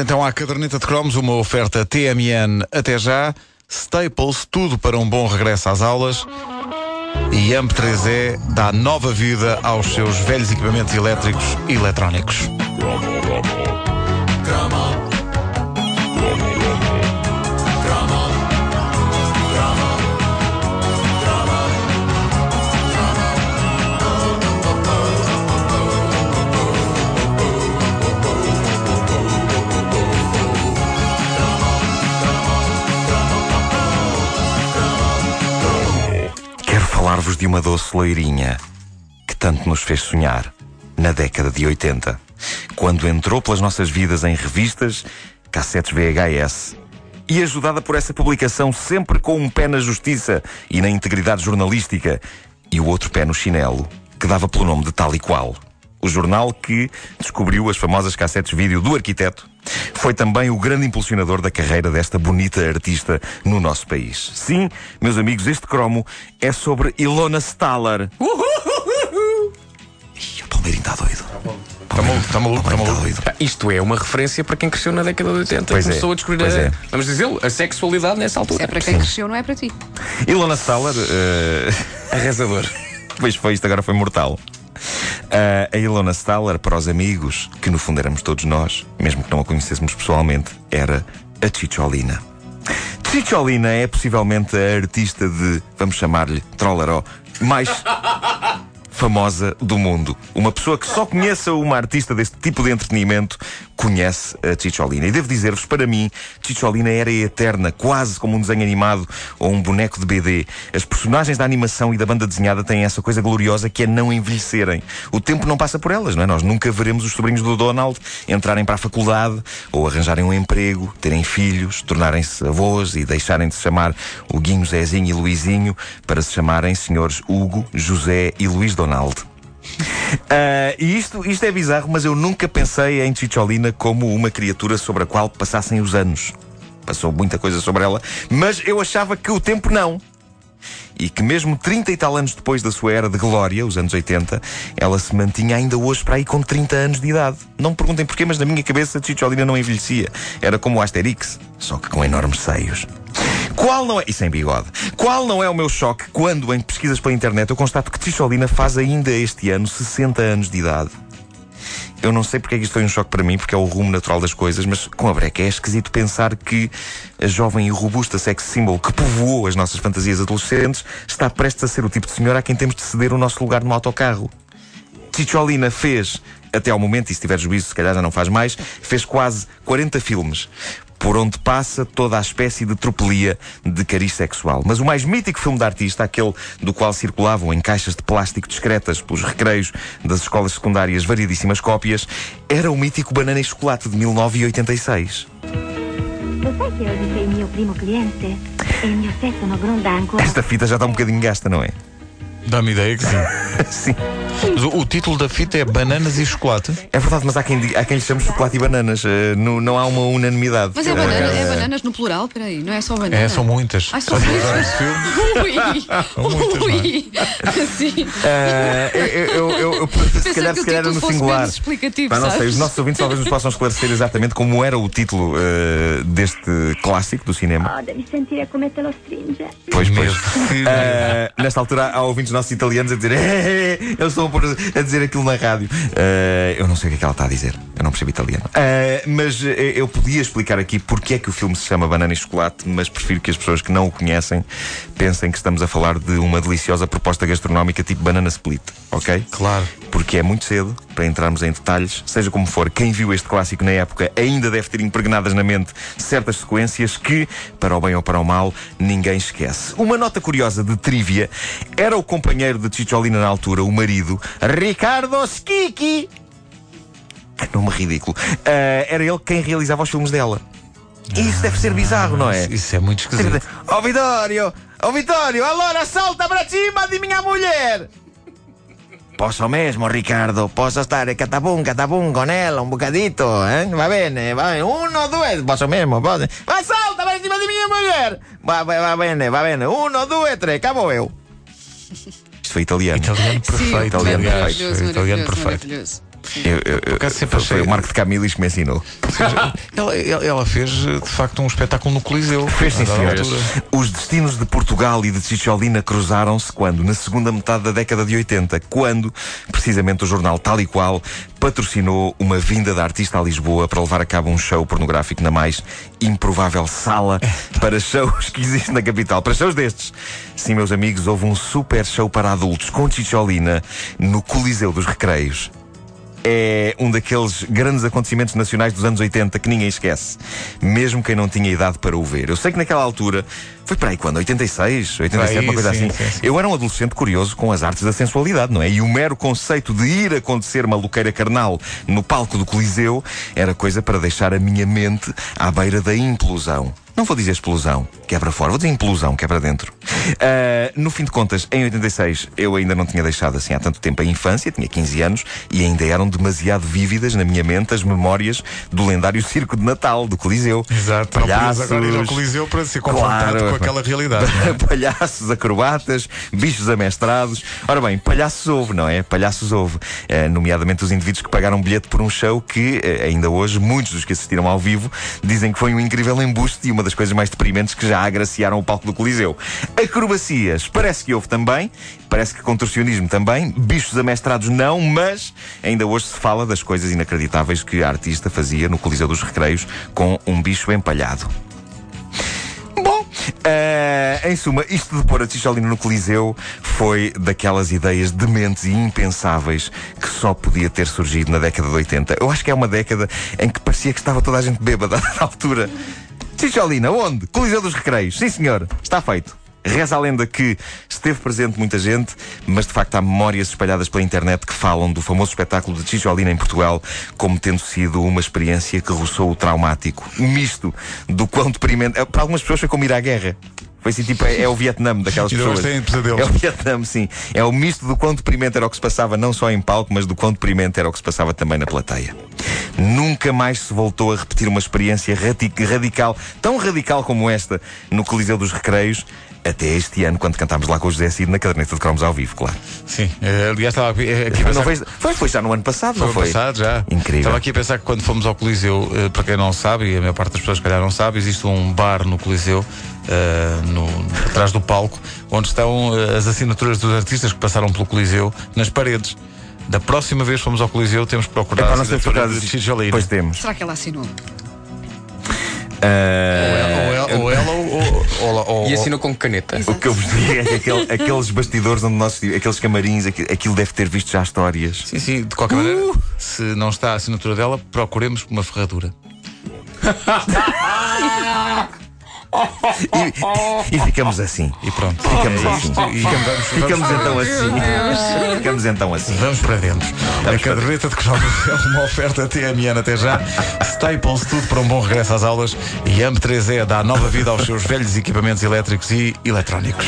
então à caderneta de cromos, uma oferta TMN até já, Staples, tudo para um bom regresso às aulas. E AMP3E dá nova vida aos seus velhos equipamentos elétricos e eletrónicos. De uma doce loirinha que tanto nos fez sonhar na década de 80, quando entrou pelas nossas vidas em revistas, cassetes VHS e ajudada por essa publicação sempre com um pé na justiça e na integridade jornalística e o outro pé no chinelo, que dava pelo nome de tal e qual. O jornal que descobriu as famosas cassetes vídeo do arquiteto foi também o grande impulsionador da carreira desta bonita artista no nosso país. Sim, meus amigos, este cromo é sobre Ilona Staller. Ih, o Palmeirinho está doido. Está maluco, está maluco, está Palmeirinho está maluco. Isto é uma referência para quem cresceu na década de 80 Pois e é, começou a descobrir, a, é. vamos dizê-lo, a sexualidade nessa altura. Se é para quem cresceu, não é para ti. Ilona Staller, eh, Arrasador. pois foi isto, agora foi mortal. A Ilona Staller, para os amigos, que no fundo éramos todos nós, mesmo que não a conhecêssemos pessoalmente, era a Chicholina. Chicholina é possivelmente a artista de, vamos chamar-lhe, Trollaró, mais famosa do mundo. Uma pessoa que só conheça uma artista deste tipo de entretenimento conhece a Chicholina. E devo dizer-vos, para mim, Chicholina era eterna, quase como um desenho animado ou um boneco de BD. As personagens da animação e da banda desenhada têm essa coisa gloriosa que é não envelhecerem. O tempo não passa por elas, não é? Nós nunca veremos os sobrinhos do Donald entrarem para a faculdade ou arranjarem um emprego, terem filhos, tornarem-se avós e deixarem de se chamar o Guinho, Zezinho e Luizinho para se chamarem senhores Hugo, José e Luís Donald. Ah, e isto, isto é bizarro, mas eu nunca pensei em Chicholina como uma criatura sobre a qual passassem os anos. Passou muita coisa sobre ela, mas eu achava que o tempo não. E que mesmo 30 e tal anos depois da sua era de glória, os anos 80, ela se mantinha ainda hoje para aí com 30 anos de idade. Não me perguntem porquê, mas na minha cabeça Chicholina não envelhecia. Era como o Asterix, só que com enormes seios. Qual não é. E sem bigode. Qual não é o meu choque quando, em pesquisas pela internet, eu constato que Ticholina faz ainda este ano 60 anos de idade? Eu não sei porque é que isto foi um choque para mim, porque é o rumo natural das coisas, mas com a breca é esquisito pensar que a jovem e robusta sex symbol que povoou as nossas fantasias adolescentes está prestes a ser o tipo de senhora a quem temos de ceder o nosso lugar no autocarro. Ticholina fez, até ao momento, e se tiver juízo, se calhar já não faz mais, fez quase 40 filmes. Por onde passa toda a espécie de tropelia de cariz sexual. Mas o mais mítico filme da artista, aquele do qual circulavam em caixas de plástico discretas pelos recreios das escolas secundárias variedíssimas cópias, era o mítico Banana e Chocolate de 1986. Lo sai che oggi sei il mio primo cliente? E. Esta fita já está um bocadinho gasta, não é? Dá-me ideia que sim. Sim. Mas o, o título da fita é Bananas e Chocolate. É verdade, mas há quem, há quem lhe chame chocolate e bananas. Eh, não, não há uma unanimidade. Mas é, banana, é bananas no plural, peraí, não é só banana. É, são muitas. Ai, são muitas. esse filme. Ui! muitas, é? Ui! Sim. Eh, eu, eu, eu, eu- se calhar, se era no singular. explicativo, Pá, não sei, os nossos ouvintes talvez nos possam esclarecer exatamente como era o título eh, deste clássico do cinema. Oh, come te lo stringe. Pois, pois. Mesmo. Nesta altura há ouvintes nossos italianos a dizer "Eh, eles estão a, pôr- a dizer aquilo na rádio. Eh, eu não sei o que é que ela está a dizer. Eu não percebo italiano. Eh, mas eh, eu podia explicar aqui porque é que o filme se chama Banana e Chocolate, mas prefiro que as pessoas que não o conhecem pensem que estamos a falar de uma deliciosa proposta gastronómica tipo banana split, ok? Claro. Porque é muito cedo para entrarmos em detalhes. Seja como for, quem viu este clássico na época ainda deve ter impregnadas na mente certas sequências que, para o bem ou para o mal, ninguém esquece. Uma nota curiosa de trivia era o companheiro de Chicholina na altura, o marido, Ricardo Schicchi. Que nome ridículo. Ah, era ele quem realizava os filmes dela. E isso deve ser bizarro, não é? Isso é muito esquisito. Ó Vitório! Ó Vitório! Allora salta para cima di minha mulher! Posso mesmo, Ricardo, posso stare catabum, catabum con ela un bocadito, eh? Va bene, va bene. Uno, due, posso mesmo, posso. Ma salta para cima di minha mulher! Va, va, va bene, va bene. Uno, due, tre, acabou eu. Isto foi italiano. Italiano Sim, perfeito, italiano maravilhoso, Italiano maravilhoso, perfeito. maravilhoso. Eu, eu, eu, acaso sempre foi, foi achei- o Marco de Camilis que me ensinou. ela, ela- ela fez de facto um espetáculo no Coliseu. Fez sim, senhor. altura. Os destinos de Portugal e de Cicciolina cruzaram-se quando? Na segunda metade da década de 80, quando, precisamente, o jornal Tal e Qual patrocinou uma vinda da artista a Lisboa para levar a cabo um show pornográfico na mais improvável sala para shows que existe na capital. Para shows destes. Sim, meus amigos, houve um super show para adultos com Cicciolina no Coliseu dos Recreios é um daqueles grandes acontecimentos nacionais dos anos 80 que ninguém esquece, mesmo quem não tinha idade para o ver. Eu sei que naquela altura, foi para aí quando? 86, 87, Vai, uma coisa sim, assim. sim, sim. Eu era um adolescente curioso com as artes da sensualidade, não é? E o mero conceito de ir acontecer uma loqueira carnal no palco do Coliseu era coisa para deixar a minha mente à beira da implosão. Não vou dizer explosão, que é para fora, vou dizer implosão, que é para dentro. Ah, no fim de contas, em 86, eu ainda não tinha deixado assim há tanto tempo a infância, tinha 15 anos, e ainda eram demasiado vívidas na minha mente as memórias do lendário circo de Natal, do Coliseu. Exato, Palhaços, agora ir ao Coliseu para ser confrontado Claro. com aquela realidade. é? palhaços, acrobatas, bichos amestrados. Ora bem, palhaços houve, não é? Palhaços houve. Eh, nomeadamente os indivíduos que pagaram bilhete por um show que, eh, ainda hoje, muitos dos que assistiram ao vivo dizem que foi um incrível embuste e uma das coisas mais deprimentes que já agraciaram o palco do Coliseu. Acrobacias, parece que houve também. Parece que contorcionismo também. Bichos amestrados não, mas ainda hoje se fala das coisas inacreditáveis que a artista fazia no Coliseu dos Recreios com um bicho empalhado. Bom, eh, em suma, isto de pôr a Ticholina no Coliseu foi daquelas ideias dementes e impensáveis que só podia ter surgido na década de 80. Eu acho que é uma década em que parecia que estava toda a gente bêbada na altura. Ticholina, onde? Coliseu dos Recreios. Sim, senhor, está feito. Reza a lenda que esteve presente muita gente, mas de facto há memórias espalhadas pela internet que falam do famoso espetáculo de Ticholina em Portugal como tendo sido uma experiência que roçou o traumático. Misto do quão deprimente. Para algumas pessoas foi como ir à guerra. Foi assim, tipo, é, é o Vietnã daquelas hoje pessoas. têm pesadelos. É o Vietnã, sim. É o misto do quão deprimente era o que se passava não só em palco, mas do quão deprimente era o que se passava também na plateia. Nunca mais se voltou a repetir uma experiência radical, tão radical como esta, no Coliseu dos Recreios, até este ano, quando cantámos lá com o José Cid na caderneta de cromos ao vivo, claro. Sim, eh, aliás, estava aqui, eh, aqui a pensar. foi, foi, foi já no ano passado, Foi não foi? passado já. Incrível. Estava aqui a pensar que quando fomos ao Coliseu, eh, para quem não sabe, e a maior parte das pessoas se calhar não sabe, existe um bar no Coliseu, eh, no, atrás do palco, onde estão eh, as assinaturas dos artistas que passaram pelo Coliseu nas paredes. Da próxima vez que fomos ao Coliseu, temos que procurar Epá, a nós temos assinatura procurado- de Cicciolina. Pois temos. Será que ela assinou? Ah, Ou ela, ou, E assinou com caneta. O que eu vos digo é que aquele- aqueles bastidores onde nós aqueles camarins, aqui- aquilo deve ter visto já histórias. Sim, sim, de qualquer maneira, se não está a assinatura dela, procuremos uma ferradura. E, e ficamos assim. E pronto. Ficamos É assim. e vamos, Ficamos vamos- então assim. Ficamos então assim. Vamos para dentro. A caderneta de é uma oferta TMN até já. Staples, tudo para um bom regresso às aulas. E AMP3E dá nova vida aos seus velhos equipamentos elétricos e eletrónicos.